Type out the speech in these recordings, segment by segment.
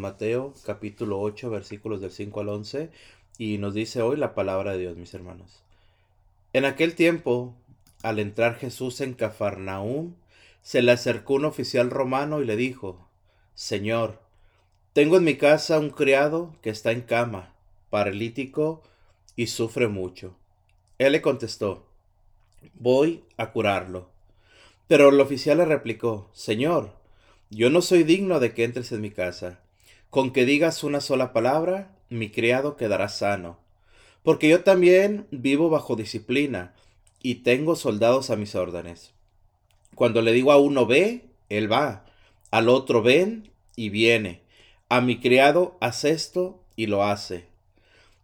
Mateo capítulo 8 versículos del 5 al 11 y nos dice hoy la palabra de Dios, mis hermanos. En aquel tiempo, al entrar Jesús en Cafarnaúm, se le acercó un oficial romano y le dijo, Señor, tengo en mi casa un criado que está en cama, paralítico y sufre mucho. Él le contestó, voy a curarlo. Pero el oficial le replicó, Señor, yo no soy digno de que entres en mi casa. Con que digas una sola palabra, mi criado quedará sano. Porque yo también vivo bajo disciplina y tengo soldados a mis órdenes. Cuando le digo a uno ve, él va. Al otro ven y viene. A mi criado haz esto y lo hace.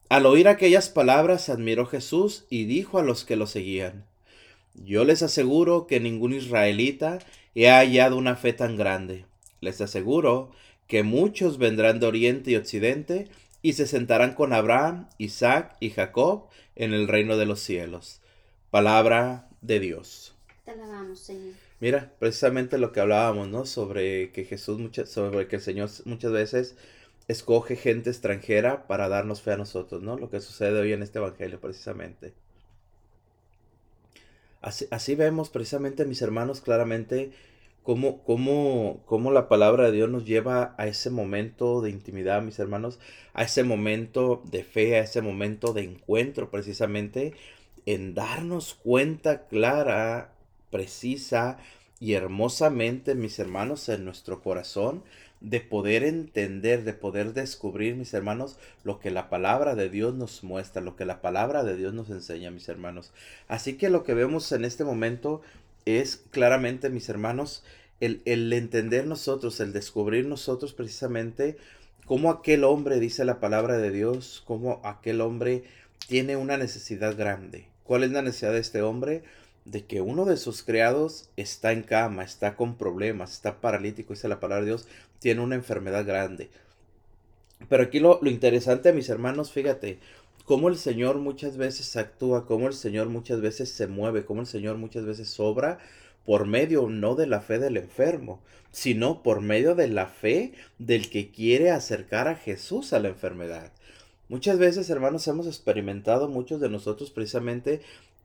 Al oír aquellas palabras admiró Jesús y dijo a los que lo seguían, Yo les aseguro que ningún israelita he hallado una fe tan grande. Les aseguro que muchos vendrán de oriente y occidente y se sentarán con Abraham, Isaac y Jacob en el reino de los cielos. Palabra de Dios. Te alabamos, Señor. Mira, precisamente lo que hablábamos, ¿no? Sobre que Jesús, muchas, sobre que el Señor muchas veces escoge gente extranjera para darnos fe a nosotros, ¿no? Lo que sucede hoy en este Evangelio, precisamente. Así, así vemos precisamente, mis hermanos, claramente cómo, cómo, cómo la palabra de Dios nos lleva a ese momento de intimidad, mis hermanos, a ese momento de fe, a ese momento de encuentro, precisamente, en darnos cuenta clara, precisa y hermosamente, mis hermanos, en nuestro corazón, de poder entender, de poder descubrir, mis hermanos, lo que la palabra de Dios nos muestra, lo que la palabra de Dios nos enseña, mis hermanos. Así que lo que vemos en este momento es claramente, mis hermanos, el, el entender nosotros, el descubrir nosotros precisamente cómo aquel hombre, dice la palabra de Dios, cómo aquel hombre tiene una necesidad grande. ¿Cuál es la necesidad de este hombre? De que uno de sus criados está en cama, está con problemas, está paralítico, dice la palabra de Dios, tiene una enfermedad grande. Pero aquí lo, lo interesante, mis hermanos, fíjate, cómo el Señor muchas veces actúa, cómo el Señor muchas veces se mueve, cómo el Señor muchas veces obra por medio no de la fe del enfermo, sino por medio de la fe del que quiere acercar a Jesús a la enfermedad. Muchas veces, hermanos, hemos experimentado muchos de nosotros precisamente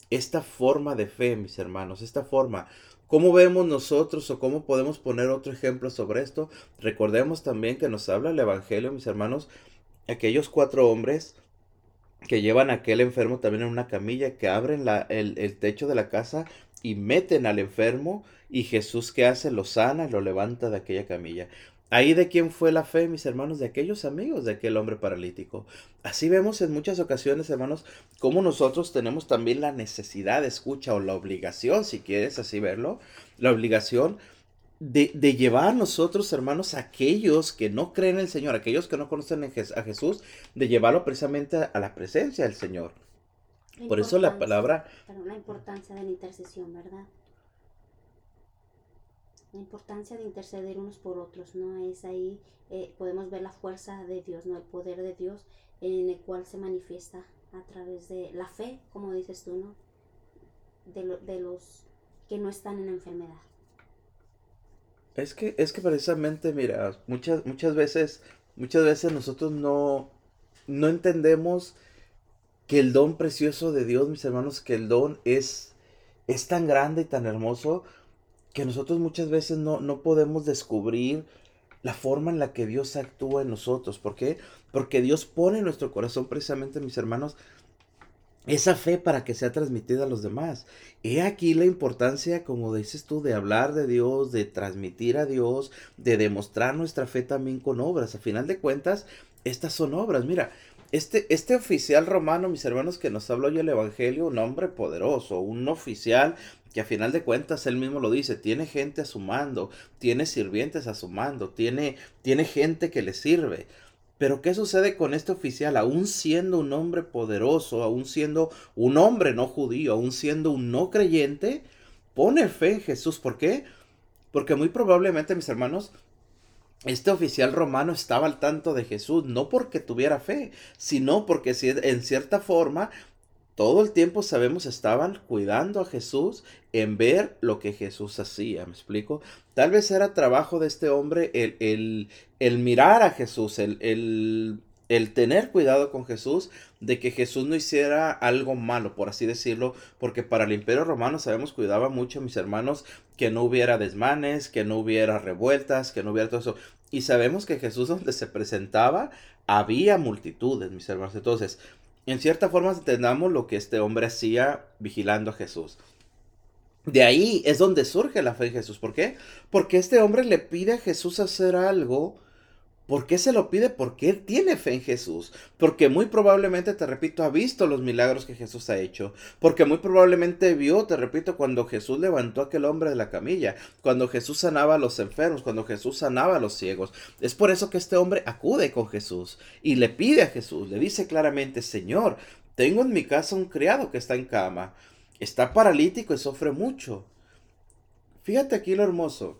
esta forma de fe, mis hermanos, esta forma. ¿Cómo vemos nosotros o cómo podemos poner otro ejemplo sobre esto? Recordemos también que nos habla el Evangelio, mis hermanos, aquellos cuatro hombres que llevan a aquel enfermo también en una camilla, que abren la, el, el, techo de la casa y meten al enfermo y Jesús que hace lo sana y lo levanta de aquella camilla. Ahí de quién fue la fe, mis hermanos, de aquellos amigos de aquel hombre paralítico. Así vemos en muchas ocasiones, hermanos, cómo nosotros tenemos también la necesidad, escucha, o la obligación, si quieres así verlo, la obligación de, de, llevar nosotros, hermanos, a aquellos que no creen en el Señor, aquellos que no conocen a Jesús, de llevarlo precisamente a la presencia del Señor. Por eso la palabra... Pero la importancia de la intercesión, ¿verdad? La importancia de interceder unos por otros, ¿no? Es ahí, eh, podemos ver la fuerza de Dios, ¿no? El poder de Dios en el cual se manifiesta a través de la fe, como dices tú, ¿no? De, lo, de los que no están en la enfermedad. Es que, es que precisamente, mira, muchas, muchas veces, muchas veces nosotros no, no entendemos que el don precioso de Dios, mis hermanos, que el don es, es tan grande y tan hermoso que nosotros muchas veces no, no podemos descubrir la forma en la que Dios actúa en nosotros. ¿Por qué? Porque Dios pone en nuestro corazón precisamente, mis hermanos, esa fe para que sea transmitida a los demás. He aquí la importancia, como dices tú, de hablar de Dios, de transmitir a Dios, de demostrar nuestra fe también con obras. A final de cuentas, estas son obras. Mira, este, este oficial romano, mis hermanos, que nos habló hoy el Evangelio, un hombre poderoso, un oficial que a final de cuentas él mismo lo dice, tiene gente a su mando, tiene sirvientes a su mando, tiene, tiene gente que le sirve. Pero ¿qué sucede con este oficial? Aún siendo un hombre poderoso, aún siendo un hombre no judío, aún siendo un no creyente, pone fe en Jesús. ¿Por qué? Porque muy probablemente, mis hermanos, este oficial romano estaba al tanto de Jesús, no porque tuviera fe, sino porque en cierta forma todo el tiempo sabemos estaban cuidando a Jesús en ver lo que Jesús hacía, ¿me explico? Tal vez era trabajo de este hombre el, el, el mirar a Jesús, el, el, el, tener cuidado con Jesús, de que Jesús no hiciera algo malo, por así decirlo, porque para el imperio romano sabemos cuidaba mucho, mis hermanos, que no hubiera desmanes, que no hubiera revueltas, que no hubiera todo eso. Y sabemos que Jesús donde se presentaba había multitudes, mis hermanos. Entonces, en cierta forma entendamos lo que este hombre hacía vigilando a Jesús. De ahí es donde surge la fe en Jesús. ¿Por qué? Porque este hombre le pide a Jesús hacer algo ¿Por qué se lo pide? Porque él tiene fe en Jesús. Porque muy probablemente, te repito, ha visto los milagros que Jesús ha hecho. Porque muy probablemente vio, te repito, cuando Jesús levantó a aquel hombre de la camilla. Cuando Jesús sanaba a los enfermos. Cuando Jesús sanaba a los ciegos. Es por eso que este hombre acude con Jesús. Y le pide a Jesús. Le dice claramente, Señor, tengo en mi casa un criado que está en cama. Está paralítico y sufre mucho. Fíjate aquí lo hermoso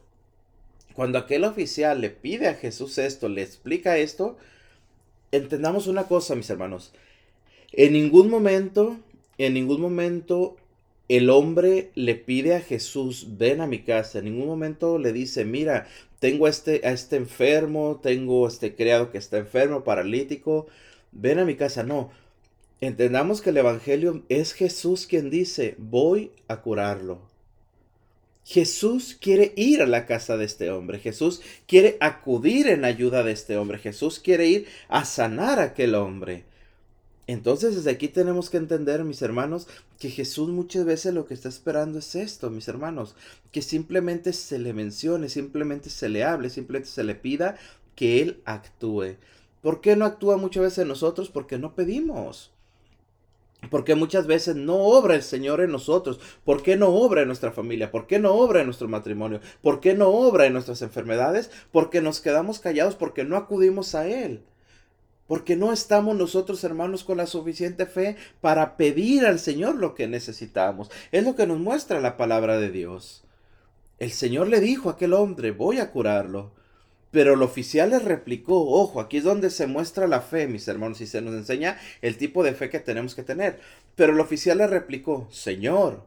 cuando aquel oficial le pide a Jesús esto, le explica esto, entendamos una cosa, mis hermanos. En ningún momento, en ningún momento el hombre le pide a Jesús, ven a mi casa. En ningún momento le dice, mira, tengo a este, a este enfermo, tengo este criado que está enfermo, paralítico, ven a mi casa. No, entendamos que el Evangelio es Jesús quien dice, voy a curarlo. Jesús quiere ir a la casa de este hombre. Jesús quiere acudir en ayuda de este hombre. Jesús quiere ir a sanar a aquel hombre. Entonces desde aquí tenemos que entender, mis hermanos, que Jesús muchas veces lo que está esperando es esto, mis hermanos, que simplemente se le mencione, simplemente se le hable, simplemente se le pida que Él actúe. ¿Por qué no actúa muchas veces nosotros? Porque no pedimos. Porque muchas veces no obra el Señor en nosotros. ¿Por qué no obra en nuestra familia? ¿Por qué no obra en nuestro matrimonio? ¿Por qué no obra en nuestras enfermedades? Porque nos quedamos callados, porque no acudimos a Él. Porque no estamos nosotros, hermanos, con la suficiente fe para pedir al Señor lo que necesitamos. Es lo que nos muestra la palabra de Dios. El Señor le dijo a aquel hombre, voy a curarlo. Pero el oficial le replicó, ojo, aquí es donde se muestra la fe, mis hermanos, y se nos enseña el tipo de fe que tenemos que tener. Pero el oficial le replicó, Señor,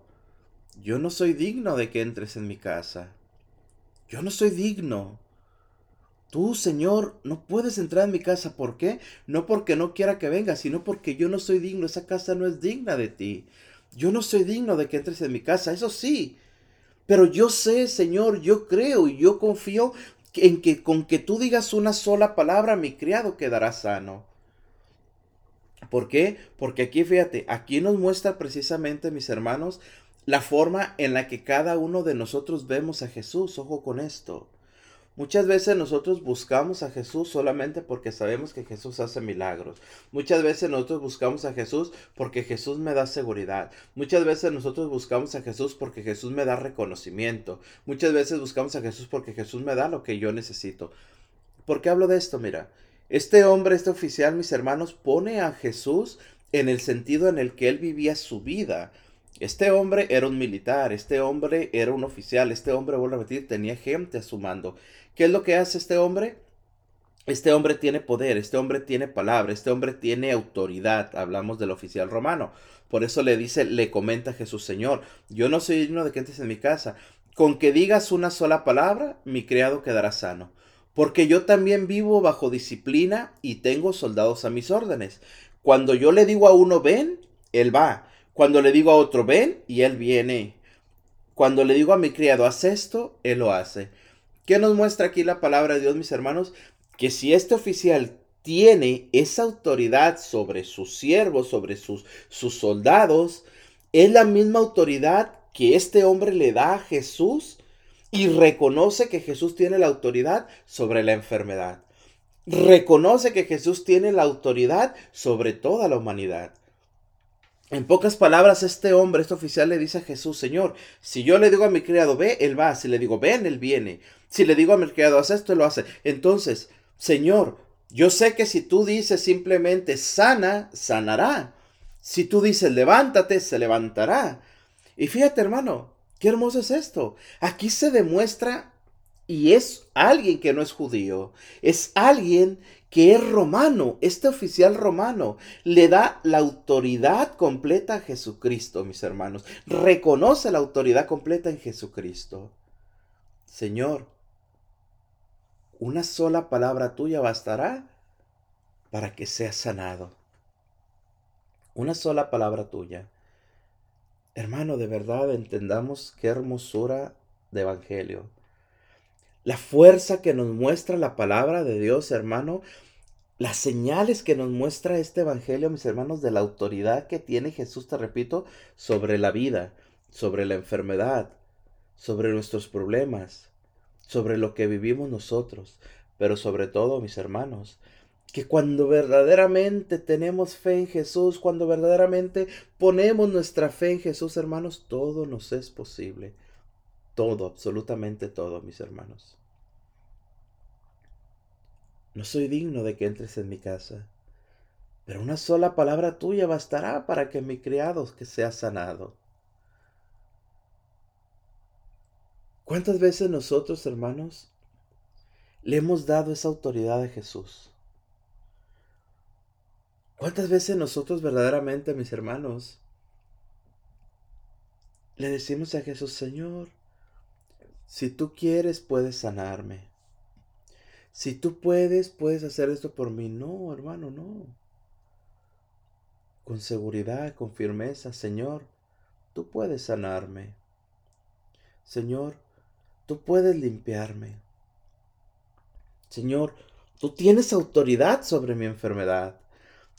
yo no soy digno de que entres en mi casa. Yo no soy digno. Tú, Señor, no puedes entrar en mi casa. ¿Por qué? No porque no quiera que vengas, sino porque yo no soy digno. Esa casa no es digna de ti. Yo no soy digno de que entres en mi casa. Eso sí. Pero yo sé, Señor, yo creo y yo confío en que con que tú digas una sola palabra, mi criado quedará sano. ¿Por qué? Porque aquí, fíjate, aquí nos muestra precisamente, mis hermanos, la forma en la que cada uno de nosotros vemos a Jesús. Ojo con esto. Muchas veces nosotros buscamos a Jesús solamente porque sabemos que Jesús hace milagros. Muchas veces nosotros buscamos a Jesús porque Jesús me da seguridad. Muchas veces nosotros buscamos a Jesús porque Jesús me da reconocimiento. Muchas veces buscamos a Jesús porque Jesús me da lo que yo necesito. ¿Por qué hablo de esto? Mira, este hombre, este oficial, mis hermanos, pone a Jesús en el sentido en el que él vivía su vida. Este hombre era un militar, este hombre era un oficial, este hombre, vuelvo a repetir, tenía gente a su mando. ¿Qué es lo que hace este hombre? Este hombre tiene poder, este hombre tiene palabra, este hombre tiene autoridad. Hablamos del oficial romano. Por eso le dice, le comenta a Jesús, Señor, yo no soy digno de que entres en mi casa. Con que digas una sola palabra, mi criado quedará sano. Porque yo también vivo bajo disciplina y tengo soldados a mis órdenes. Cuando yo le digo a uno ven, él va. Cuando le digo a otro ven, y él viene. Cuando le digo a mi criado haz esto, él lo hace. ¿Qué nos muestra aquí la palabra de Dios, mis hermanos? Que si este oficial tiene esa autoridad sobre sus siervos, sobre sus, sus soldados, es la misma autoridad que este hombre le da a Jesús y reconoce que Jesús tiene la autoridad sobre la enfermedad. Reconoce que Jesús tiene la autoridad sobre toda la humanidad. En pocas palabras, este hombre, este oficial le dice a Jesús, Señor, si yo le digo a mi criado, ve, él va. Si le digo, ven, él viene. Si le digo a mi criado, haz esto, lo hace. Entonces, Señor, yo sé que si tú dices simplemente sana, sanará. Si tú dices levántate, se levantará. Y fíjate, hermano, qué hermoso es esto. Aquí se demuestra y es alguien que no es judío, es alguien que es romano, este oficial romano le da la autoridad completa a Jesucristo, mis hermanos. Reconoce la autoridad completa en Jesucristo. Señor, una sola palabra tuya bastará para que sea sanado. Una sola palabra tuya. Hermano, de verdad entendamos qué hermosura de evangelio. La fuerza que nos muestra la palabra de Dios, hermano, las señales que nos muestra este Evangelio, mis hermanos, de la autoridad que tiene Jesús, te repito, sobre la vida, sobre la enfermedad, sobre nuestros problemas, sobre lo que vivimos nosotros, pero sobre todo, mis hermanos, que cuando verdaderamente tenemos fe en Jesús, cuando verdaderamente ponemos nuestra fe en Jesús, hermanos, todo nos es posible. Todo, absolutamente todo, mis hermanos. No soy digno de que entres en mi casa, pero una sola palabra tuya bastará para que mi criado que sea sanado. ¿Cuántas veces nosotros, hermanos, le hemos dado esa autoridad a Jesús? ¿Cuántas veces nosotros verdaderamente, mis hermanos, le decimos a Jesús, Señor, si tú quieres, puedes sanarme. Si tú puedes, puedes hacer esto por mí. No, hermano, no. Con seguridad, con firmeza, Señor, tú puedes sanarme. Señor, tú puedes limpiarme. Señor, tú tienes autoridad sobre mi enfermedad.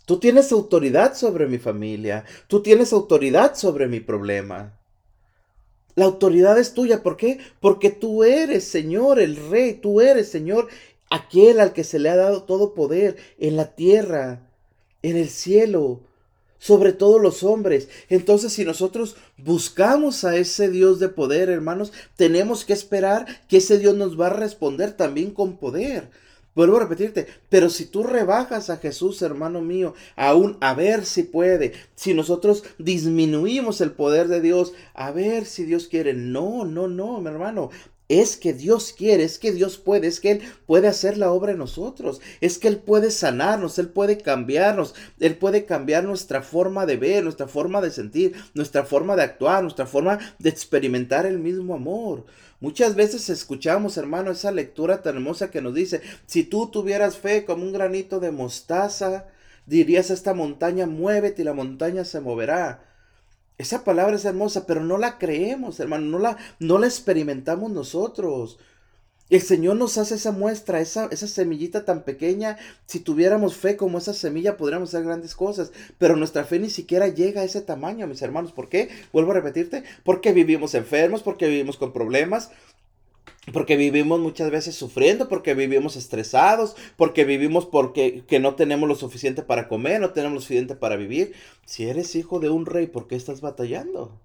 Tú tienes autoridad sobre mi familia. Tú tienes autoridad sobre mi problema. La autoridad es tuya. ¿Por qué? Porque tú eres, Señor, el Rey. Tú eres, Señor, aquel al que se le ha dado todo poder en la tierra, en el cielo, sobre todos los hombres. Entonces, si nosotros buscamos a ese Dios de poder, hermanos, tenemos que esperar que ese Dios nos va a responder también con poder. Vuelvo a repetirte, pero si tú rebajas a Jesús, hermano mío, aún a ver si puede, si nosotros disminuimos el poder de Dios, a ver si Dios quiere, no, no, no, mi hermano, es que Dios quiere, es que Dios puede, es que Él puede hacer la obra en nosotros, es que Él puede sanarnos, Él puede cambiarnos, Él puede cambiar nuestra forma de ver, nuestra forma de sentir, nuestra forma de actuar, nuestra forma de experimentar el mismo amor. Muchas veces escuchamos, hermano, esa lectura tan hermosa que nos dice, si tú tuvieras fe como un granito de mostaza, dirías a esta montaña, muévete y la montaña se moverá. Esa palabra es hermosa, pero no la creemos, hermano, no la, no la experimentamos nosotros. El Señor nos hace esa muestra, esa, esa semillita tan pequeña. Si tuviéramos fe como esa semilla, podríamos hacer grandes cosas. Pero nuestra fe ni siquiera llega a ese tamaño, mis hermanos. ¿Por qué? Vuelvo a repetirte. Porque vivimos enfermos, porque vivimos con problemas, porque vivimos muchas veces sufriendo, porque vivimos estresados, porque vivimos porque que no tenemos lo suficiente para comer, no tenemos lo suficiente para vivir. Si eres hijo de un rey, ¿por qué estás batallando?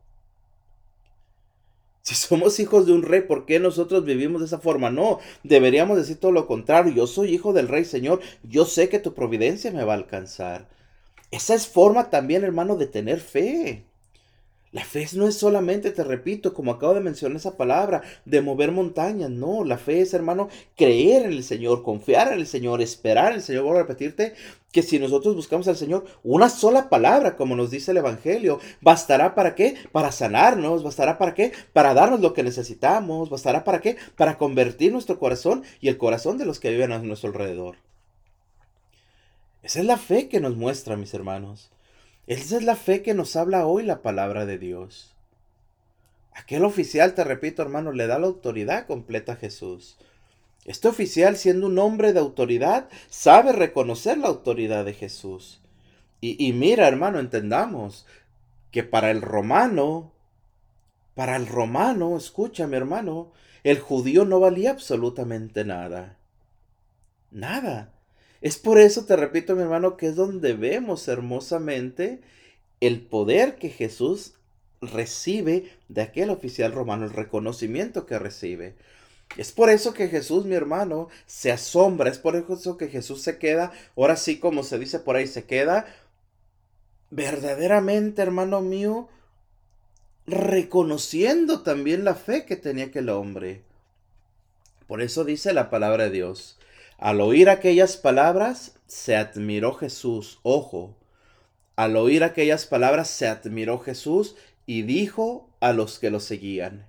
Si somos hijos de un rey, ¿por qué nosotros vivimos de esa forma? No, deberíamos decir todo lo contrario. Yo soy hijo del rey, Señor. Yo sé que tu providencia me va a alcanzar. Esa es forma también, hermano, de tener fe. La fe no es solamente, te repito, como acabo de mencionar esa palabra, de mover montañas. No, la fe es, hermano, creer en el Señor, confiar en el Señor, esperar en el Señor. Voy a repetirte que si nosotros buscamos al Señor, una sola palabra, como nos dice el Evangelio, bastará para qué? Para sanarnos, bastará para qué? Para darnos lo que necesitamos, bastará para qué? Para convertir nuestro corazón y el corazón de los que viven a nuestro alrededor. Esa es la fe que nos muestra, mis hermanos. Esa es la fe que nos habla hoy la palabra de Dios. Aquel oficial, te repito hermano, le da la autoridad completa a Jesús. Este oficial, siendo un hombre de autoridad, sabe reconocer la autoridad de Jesús. Y, mira, hermano, entendamos que para el romano, para el romano, escúchame, hermano, el judío no valía absolutamente nada. Nada. Es por eso, te repito, mi hermano, que es donde vemos hermosamente el poder que Jesús recibe de aquel oficial romano, el reconocimiento que recibe. Es por eso que Jesús, mi hermano, se asombra, es por eso que Jesús se queda, ahora sí como se dice por ahí, se queda verdaderamente, hermano mío, reconociendo también la fe que tenía aquel hombre. Por eso dice la palabra de Dios. Al oír aquellas palabras, se admiró Jesús. Ojo, al oír aquellas palabras, se admiró Jesús y dijo a los que lo seguían.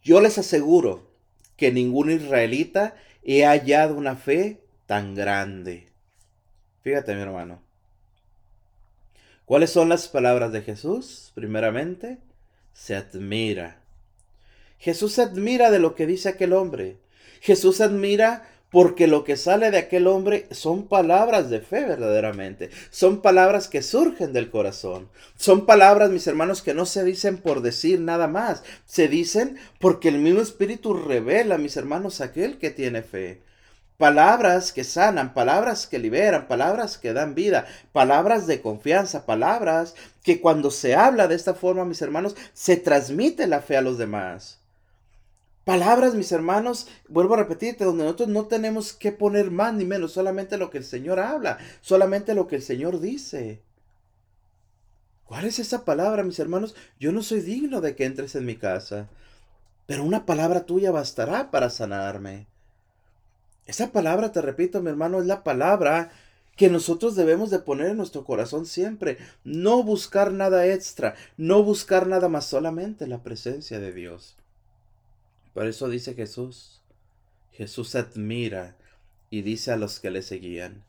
Yo les aseguro que ningún israelita he hallado una fe tan grande. Fíjate, mi hermano. ¿Cuáles son las palabras de Jesús? Primeramente, se admira. Jesús se admira de lo que dice aquel hombre. Jesús admira porque lo que sale de aquel hombre son palabras de fe verdaderamente, son palabras que surgen del corazón, son palabras, mis hermanos, que no se dicen por decir nada más, se dicen porque el mismo Espíritu revela, mis hermanos, aquel que tiene fe. Palabras que sanan, palabras que liberan, palabras que dan vida, palabras de confianza, palabras que cuando se habla de esta forma, mis hermanos, se transmite la fe a los demás. Palabras, mis hermanos, vuelvo a repetirte, donde nosotros no tenemos que poner más ni menos, solamente lo que el Señor habla, solamente lo que el Señor dice. ¿Cuál es esa palabra, mis hermanos? Yo no soy digno de que entres en mi casa, pero una palabra tuya bastará para sanarme. Esa palabra, te repito, mi hermano, es la palabra que nosotros debemos de poner en nuestro corazón siempre. No buscar nada extra, no buscar nada más, solamente la presencia de Dios. Por eso dice Jesús. Jesús admira y dice a los que le seguían,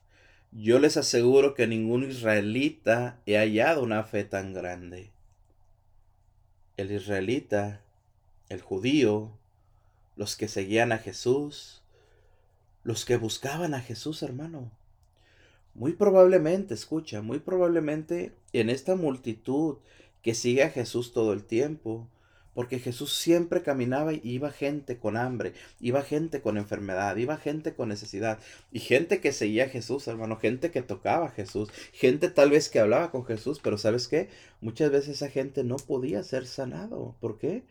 yo les aseguro que ningún israelita he hallado una fe tan grande. El israelita, el judío, los que seguían a Jesús, los que buscaban a Jesús, hermano. Muy probablemente, escucha, muy probablemente en esta multitud que sigue a Jesús todo el tiempo, porque Jesús siempre caminaba y iba gente con hambre, iba gente con enfermedad, iba gente con necesidad. Y gente que seguía a Jesús, hermano, gente que tocaba a Jesús, gente tal vez que hablaba con Jesús, pero ¿sabes qué? Muchas veces esa gente no podía ser sanado. ¿Por qué?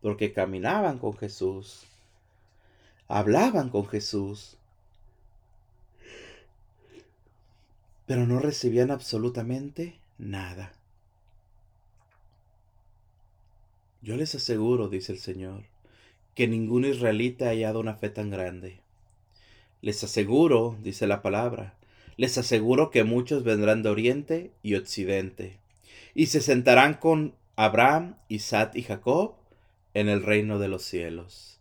Porque caminaban con Jesús, hablaban con Jesús, pero no recibían absolutamente nada. Yo les aseguro, dice el Señor, que ningún israelita ha hallado una fe tan grande. Les aseguro, dice la palabra, les aseguro que muchos vendrán de oriente y occidente, y se sentarán con Abraham, Isaac y Jacob en el reino de los cielos.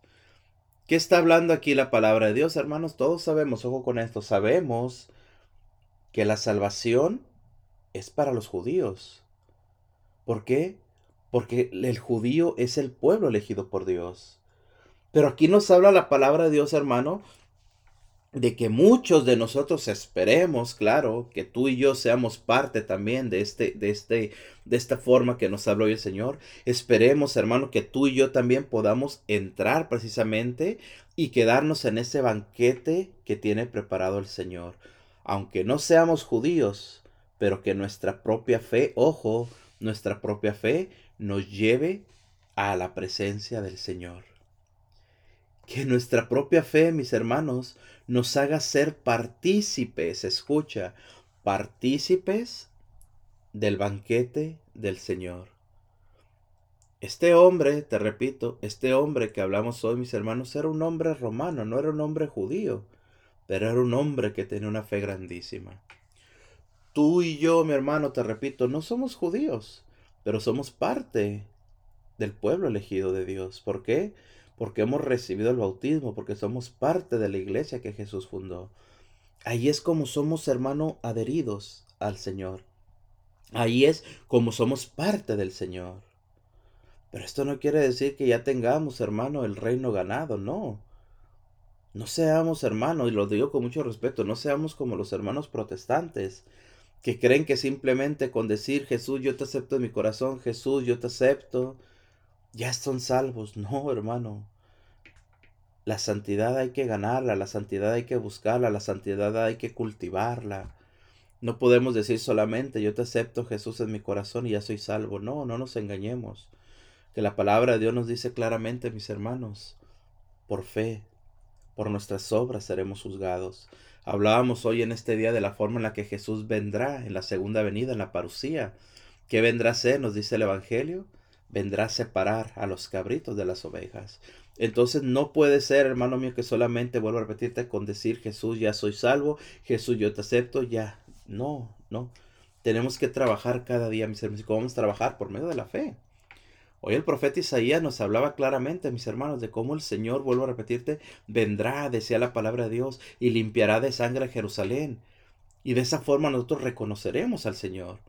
¿Qué está hablando aquí la palabra de Dios, hermanos? Todos sabemos, ojo con esto, sabemos que la salvación es para los judíos. ¿Por qué? Porque el judío es el pueblo elegido por Dios. Pero aquí nos habla la palabra de Dios, hermano, de que muchos de nosotros esperemos, claro, que tú y yo seamos parte también de este, de este, de esta forma que nos habló hoy el Señor. Esperemos, hermano, que tú y yo también podamos entrar precisamente y quedarnos en ese banquete que tiene preparado el Señor. Aunque no seamos judíos, pero que nuestra propia fe, ojo, nuestra propia fe nos lleve a la presencia del Señor. Que nuestra propia fe, mis hermanos, nos haga ser partícipes, escucha, partícipes del banquete del Señor. Este hombre, te repito, este hombre que hablamos hoy, mis hermanos, era un hombre romano, no era un hombre judío, pero era un hombre que tenía una fe grandísima. Tú y yo, mi hermano, te repito, no somos judíos, pero somos parte del pueblo elegido de Dios. ¿Por qué? Porque hemos recibido el bautismo, porque somos parte de la iglesia que Jesús fundó. Ahí es como somos, hermano, adheridos al Señor. Ahí es como somos parte del Señor. Pero esto no quiere decir que ya tengamos, hermano, el reino ganado, no. No seamos, hermano, y lo digo con mucho respeto, no seamos como los hermanos protestantes, que creen que simplemente con decir Jesús, yo te acepto en mi corazón, Jesús, yo te acepto, ya son salvos. No, hermano. La santidad hay que ganarla, la santidad hay que buscarla, la santidad hay que cultivarla. No podemos decir solamente yo te acepto Jesús en mi corazón y ya soy salvo. No, no nos engañemos. Que la palabra de Dios nos dice claramente, mis hermanos, por fe, por nuestras obras seremos juzgados. Hablábamos hoy en este día de la forma en la que Jesús vendrá en la segunda venida, en la parucía. ¿Qué vendrá a ser? Nos dice el Evangelio. vendrá a separar a los cabritos de las ovejas. Entonces no puede ser, hermano mío, que solamente vuelvo a repetirte con decir Jesús ya soy salvo, Jesús yo te acepto, ya. No, no. Tenemos que trabajar cada día, mis hermanos. ¿Cómo vamos a trabajar? Por medio de la fe. Hoy el profeta Isaías nos hablaba claramente, mis hermanos, de cómo el Señor, vuelvo a repetirte, vendrá, decía la palabra de Dios, y limpiará de sangre a Jerusalén. Y de esa forma nosotros reconoceremos al Señor.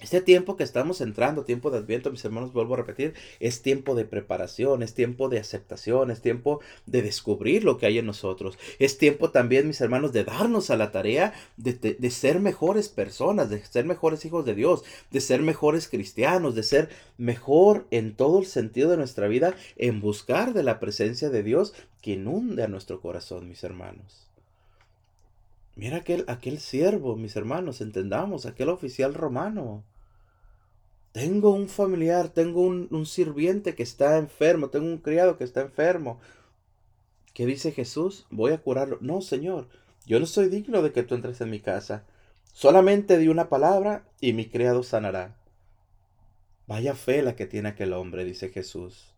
Este tiempo que estamos entrando, tiempo de adviento, mis hermanos, vuelvo a repetir, es tiempo de preparación, es tiempo de aceptación, es tiempo de descubrir lo que hay en nosotros. Es tiempo también, mis hermanos, de darnos a la tarea de, de, ser mejores personas, de ser mejores hijos de Dios, de ser mejores cristianos, de ser mejor en todo el sentido de nuestra vida, en buscar de la presencia de Dios que inunde a nuestro corazón, mis hermanos. Mira aquel, aquel siervo, mis hermanos, entendamos, aquel oficial romano. Tengo un familiar, tengo un, un, sirviente que está enfermo, tengo un criado que está enfermo. ¿Qué dice Jesús? Voy a curarlo. No, Señor, yo no soy digno de que tú entres en mi casa. Solamente di una palabra y mi criado sanará. Vaya fe la que tiene aquel hombre, dice Jesús.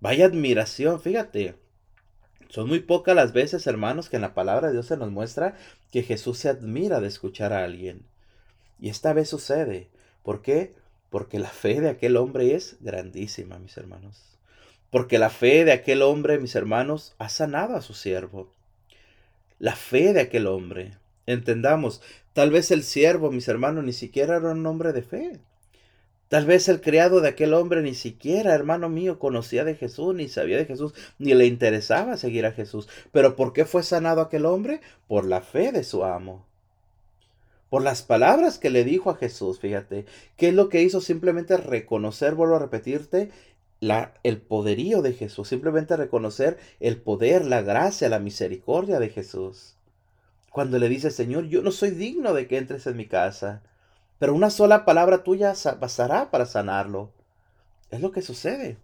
Vaya admiración, fíjate. Son muy pocas las veces, hermanos, que en la palabra de Dios se nos muestra que Jesús se admira de escuchar a alguien. Y esta vez sucede. ¿Por qué? Porque la fe de aquel hombre es grandísima, mis hermanos. Porque la fe de aquel hombre, mis hermanos, ha sanado a su siervo. La fe de aquel hombre. Entendamos, tal vez el siervo, mis hermanos, ni siquiera era un hombre de fe. Tal vez el criado de aquel hombre ni siquiera, hermano mío, conocía de Jesús, ni sabía de Jesús, ni le interesaba seguir a Jesús. Pero ¿por qué fue sanado aquel hombre? Por la fe de su amo. Por las palabras que le dijo a Jesús, fíjate. ¿Qué es lo que hizo? Simplemente reconocer, vuelvo a repetirte, la, el poderío de Jesús. Simplemente reconocer el poder, la gracia, la misericordia de Jesús. Cuando le dice, Señor, yo no soy digno de que entres en mi casa pero una sola palabra tuya bastará para sanarlo. Es lo que sucede.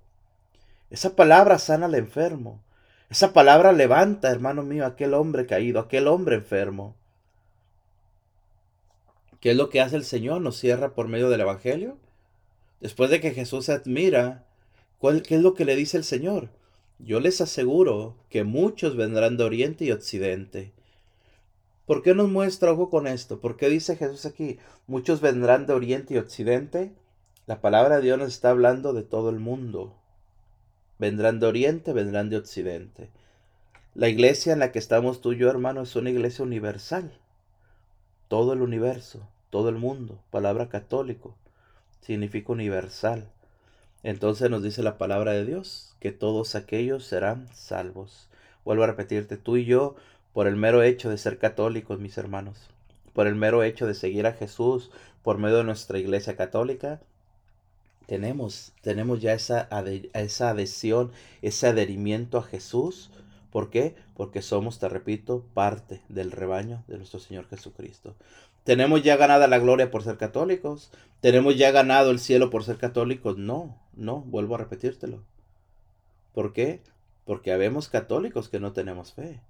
Esa palabra sana al enfermo. Esa palabra levanta, hermano mío, aquel hombre caído, aquel hombre enfermo. ¿Qué es lo que hace el Señor? Nos cierra por medio del Evangelio. Después de que Jesús se admira, ¿qué es lo que le dice el Señor? Yo les aseguro que muchos vendrán de oriente y occidente ¿Por qué nos muestra ojo con esto? ¿Por qué dice Jesús aquí? Muchos vendrán de oriente y occidente. La palabra de Dios nos está hablando de todo el mundo. Vendrán de oriente, vendrán de occidente. La iglesia en la que estamos tú y yo, hermano, es una iglesia universal. Todo el universo, todo el mundo. Palabra católico significa universal. Entonces nos dice la palabra de Dios que todos aquellos serán salvos. Vuelvo a repetirte, tú y yo por el mero hecho de ser católicos, mis hermanos, por el mero hecho de seguir a Jesús por medio de nuestra iglesia católica, tenemos, tenemos ya esa, esa adhesión, ese adherimiento a Jesús. ¿Por qué? Porque somos, te repito, parte del rebaño de nuestro Señor Jesucristo. ¿Tenemos ya ganada la gloria por ser católicos? ¿Tenemos ya ganado el cielo por ser católicos? No, no, vuelvo a repetírtelo. ¿Por qué? Porque habemos católicos que no tenemos fe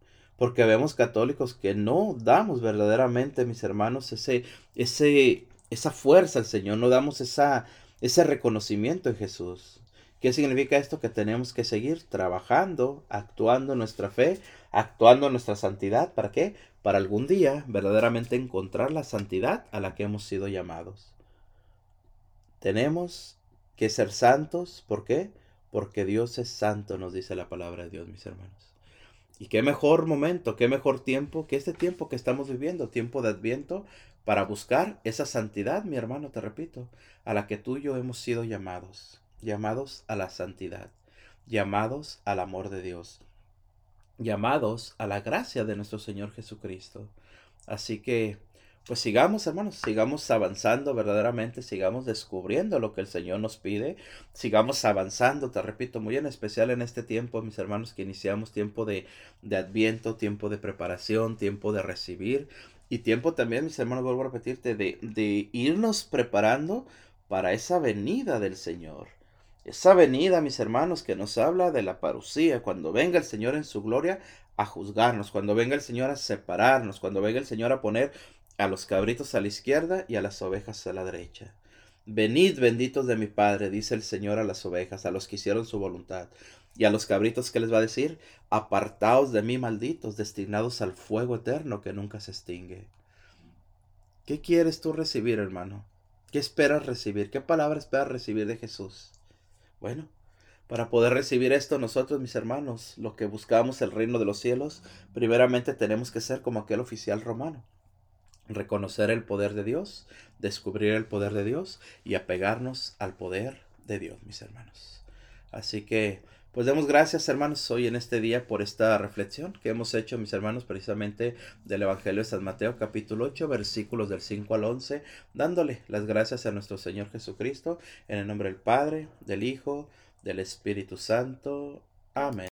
porque vemos católicos que no damos verdaderamente, mis hermanos, ese, ese, esa fuerza al Señor, no damos esa, ese reconocimiento en Jesús. ¿Qué significa esto? Que tenemos que seguir trabajando, actuando nuestra fe, actuando nuestra santidad. ¿Para qué? Para algún día verdaderamente encontrar la santidad a la que hemos sido llamados. Tenemos que ser santos. ¿Por qué? Porque Dios es santo, nos dice la palabra de Dios, mis hermanos. Y qué mejor momento, qué mejor tiempo que este tiempo que estamos viviendo, tiempo de adviento, para buscar esa santidad, mi hermano, te repito, a la que tú y yo hemos sido llamados, llamados a la santidad, llamados al amor de Dios, llamados a la gracia de nuestro Señor Jesucristo. Así que pues sigamos, hermanos, sigamos avanzando verdaderamente, sigamos descubriendo lo que el Señor nos pide, sigamos avanzando, te repito, muy en especial en este tiempo, mis hermanos, que iniciamos tiempo de, de adviento, tiempo de preparación, tiempo de recibir y tiempo también, mis hermanos, vuelvo a repetirte, de, de irnos preparando para esa venida del Señor. Esa venida, mis hermanos, que nos habla de la parucía, cuando venga el Señor en su gloria a juzgarnos, cuando venga el Señor a separarnos, cuando venga el Señor a poner a los cabritos a la izquierda y a las ovejas a la derecha. Venid benditos de mi Padre, dice el Señor a las ovejas, a los que hicieron su voluntad. Y a los cabritos, ¿qué les va a decir? Apartaos de mí, malditos, destinados al fuego eterno que nunca se extingue. ¿Qué quieres tú recibir, hermano? ¿Qué esperas recibir? ¿Qué palabra esperas recibir de Jesús? Bueno, para poder recibir esto nosotros, mis hermanos, lo que buscamos el reino de los cielos, primeramente tenemos que ser como aquel oficial romano. Reconocer el poder de Dios, descubrir el poder de Dios y apegarnos al poder de Dios, mis hermanos. Así que pues demos gracias, hermanos, hoy en este día por esta reflexión que hemos hecho, mis hermanos, precisamente del Evangelio de San Mateo, capítulo 8, versículos del 5 al 11, dándole las gracias a nuestro Señor Jesucristo, en el nombre del Padre, del Hijo, del Espíritu Santo. Amén.